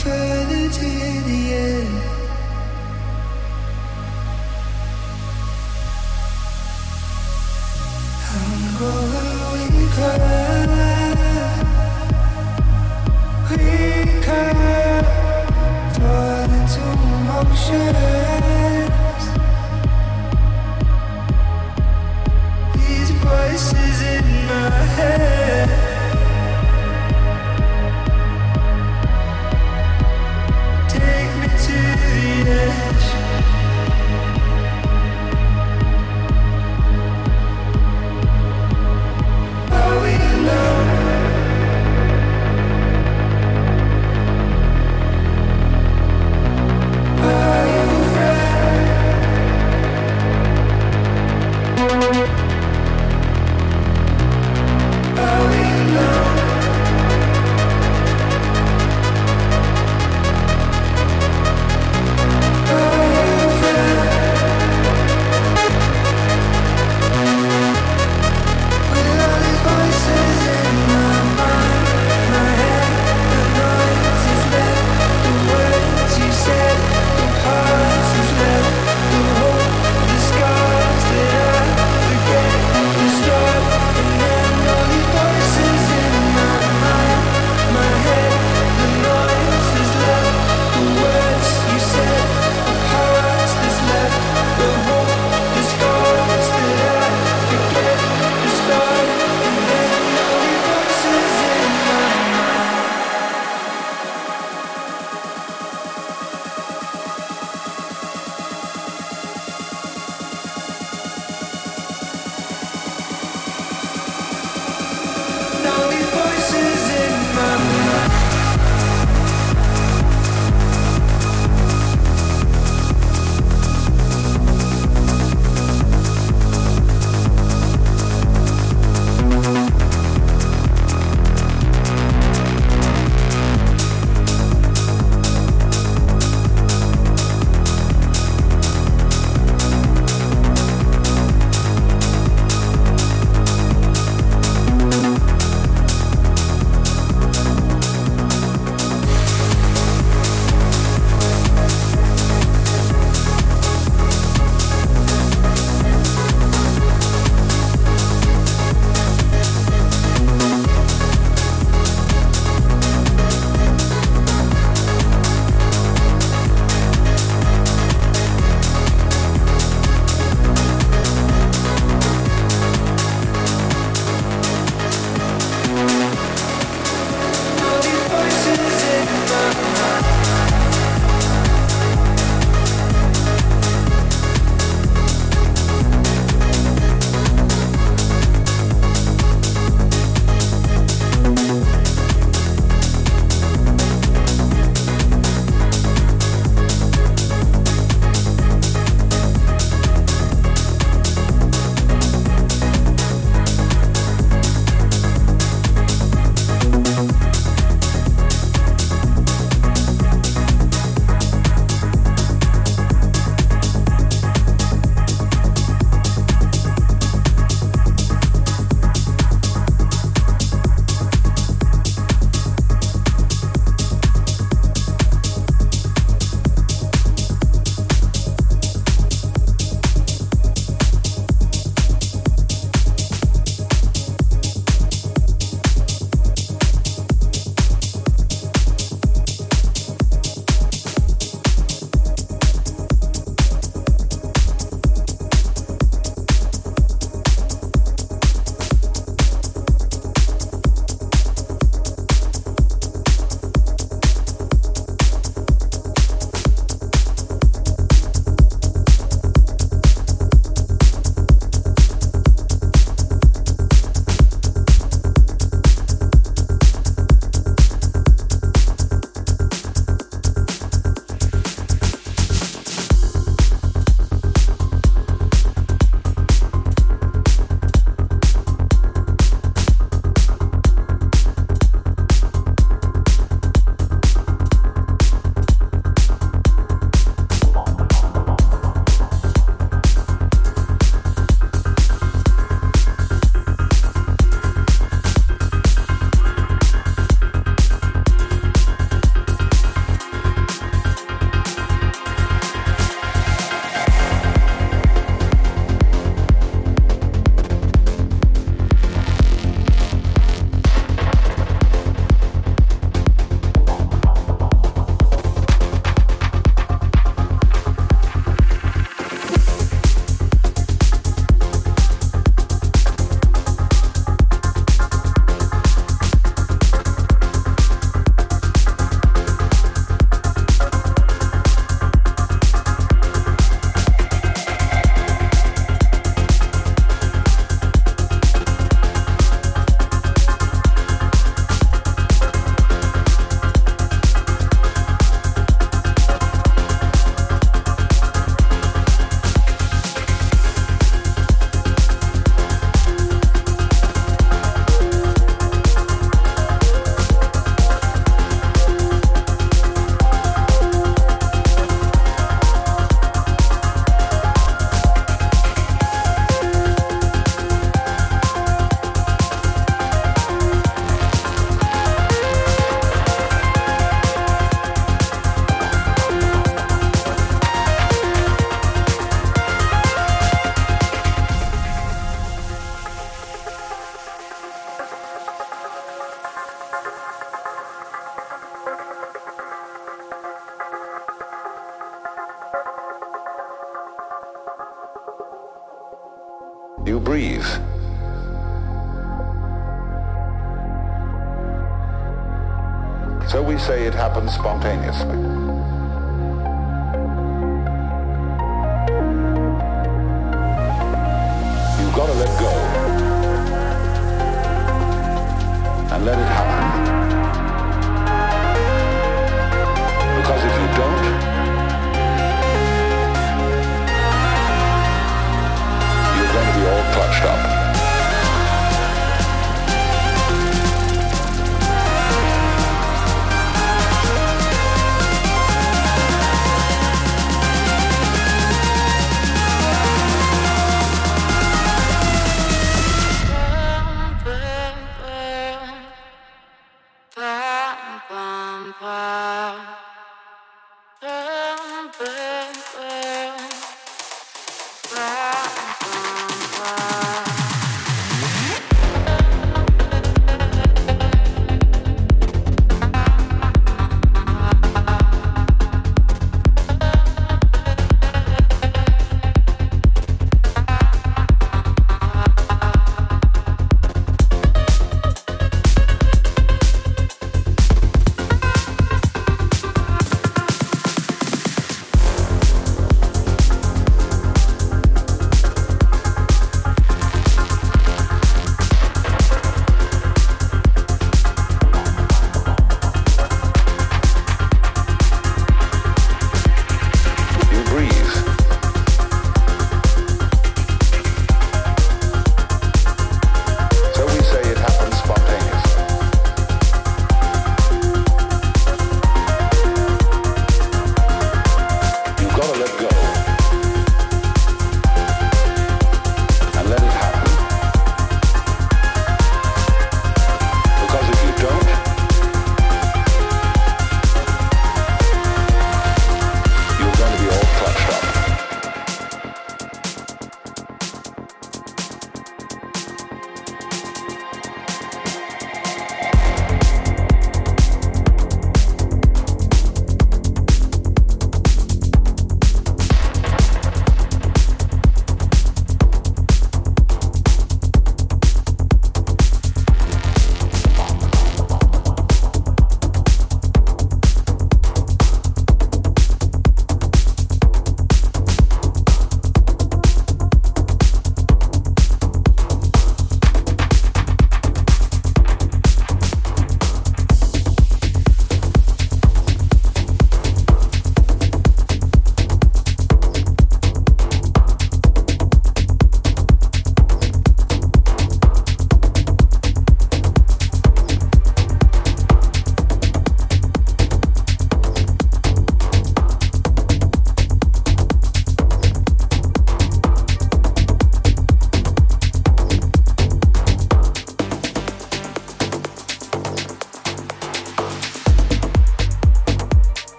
For the tears.